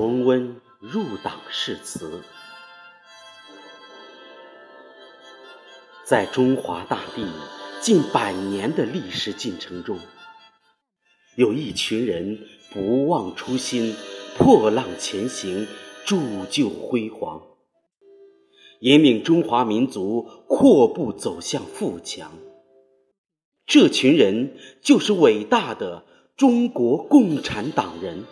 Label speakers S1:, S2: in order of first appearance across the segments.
S1: 重温入党誓词，在中华大地近百年的历史进程中，有一群人不忘初心，破浪前行，铸就辉煌，引领中华民族阔步走向富强。这群人就是伟大的中国共产党人。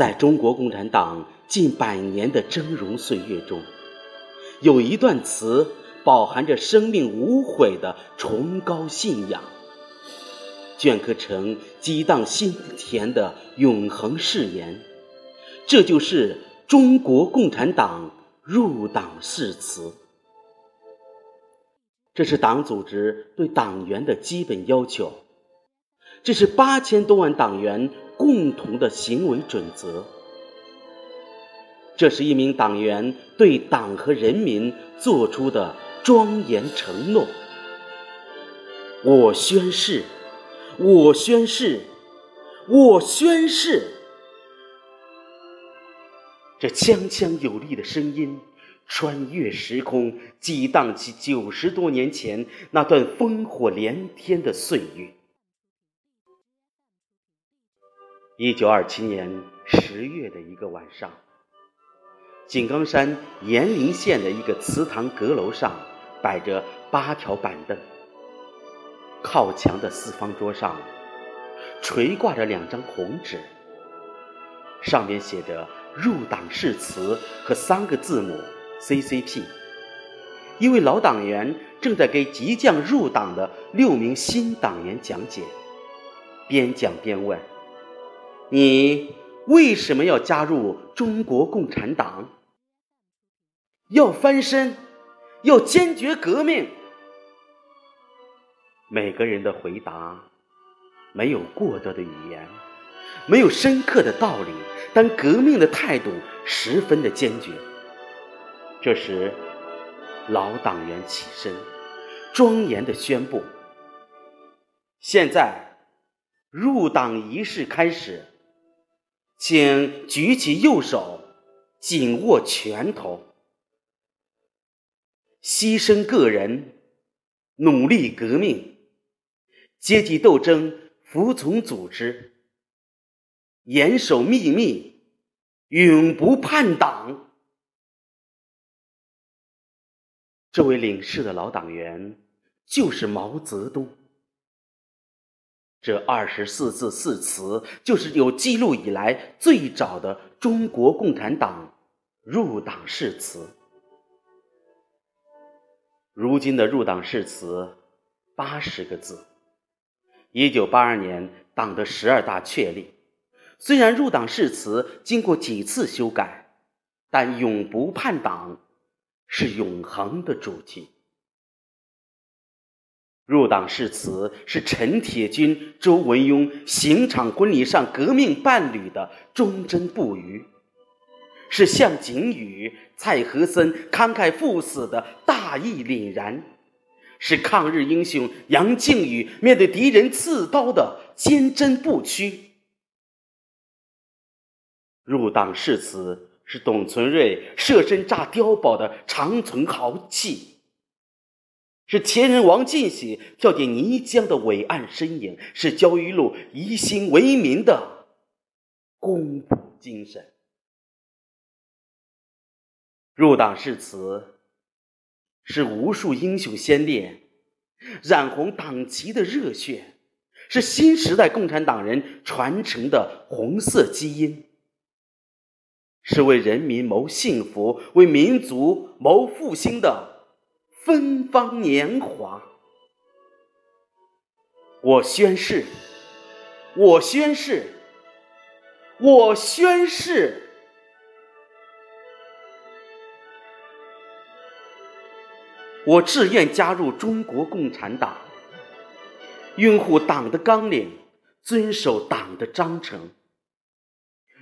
S1: 在中国共产党近百年的峥嵘岁月中，有一段词饱含着生命无悔的崇高信仰，镌刻成激荡心田的永恒誓言。这就是中国共产党入党誓词。这是党组织对党员的基本要求，这是八千多万党员。共同的行为准则，这是一名党员对党和人民做出的庄严承诺。我宣誓，我宣誓，我宣誓。这锵锵有力的声音，穿越时空，激荡起九十多年前那段烽火连天的岁月。一九二七年十月的一个晚上，井冈山延陵县的一个祠堂阁楼上摆着八条板凳，靠墙的四方桌上垂挂着两张红纸，上面写着入党誓词和三个字母 CCP。一位老党员正在给即将入党的六名新党员讲解，边讲边问。你为什么要加入中国共产党？要翻身，要坚决革命。每个人的回答没有过多的语言，没有深刻的道理，但革命的态度十分的坚决。这时，老党员起身，庄严的宣布：“现在入党仪式开始。”请举起右手，紧握拳头，牺牲个人，努力革命，阶级斗争服从组织，严守秘密，永不叛党。这位领事的老党员就是毛泽东。这二十四字誓词，就是有记录以来最早的中国共产党入党誓词。如今的入党誓词八十个字。一九八二年党的十二大确立，虽然入党誓词经过几次修改，但永不叛党是永恒的主题。入党誓词是陈铁军、周文雍刑场婚礼上革命伴侣的忠贞不渝，是向景宇、蔡和森慷慨赴死的大义凛然，是抗日英雄杨靖宇面对敌人刺刀的坚贞不屈。入党誓词是董存瑞设身炸碉堡的长存豪气。是前人王进喜跳进泥浆的伟岸身影，是焦裕禄一心为民的公仆精神。入党誓词是无数英雄先烈染红党旗的热血，是新时代共产党人传承的红色基因，是为人民谋幸福、为民族谋复兴的。芬芳年华，我宣誓，我宣誓，我宣誓，我志愿加入中国共产党，拥护党的纲领，遵守党的章程，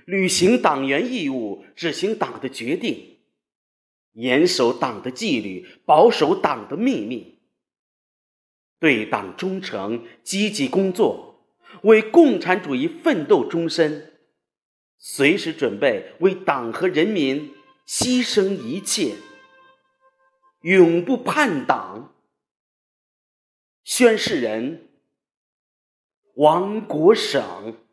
S1: 履行党员义务，执行党的决定。严守党的纪律保守党的秘密。对党忠诚积极工作为共产主义奋斗终身随时准备为党和人民牺牲一切永不叛党。宣誓人王国省。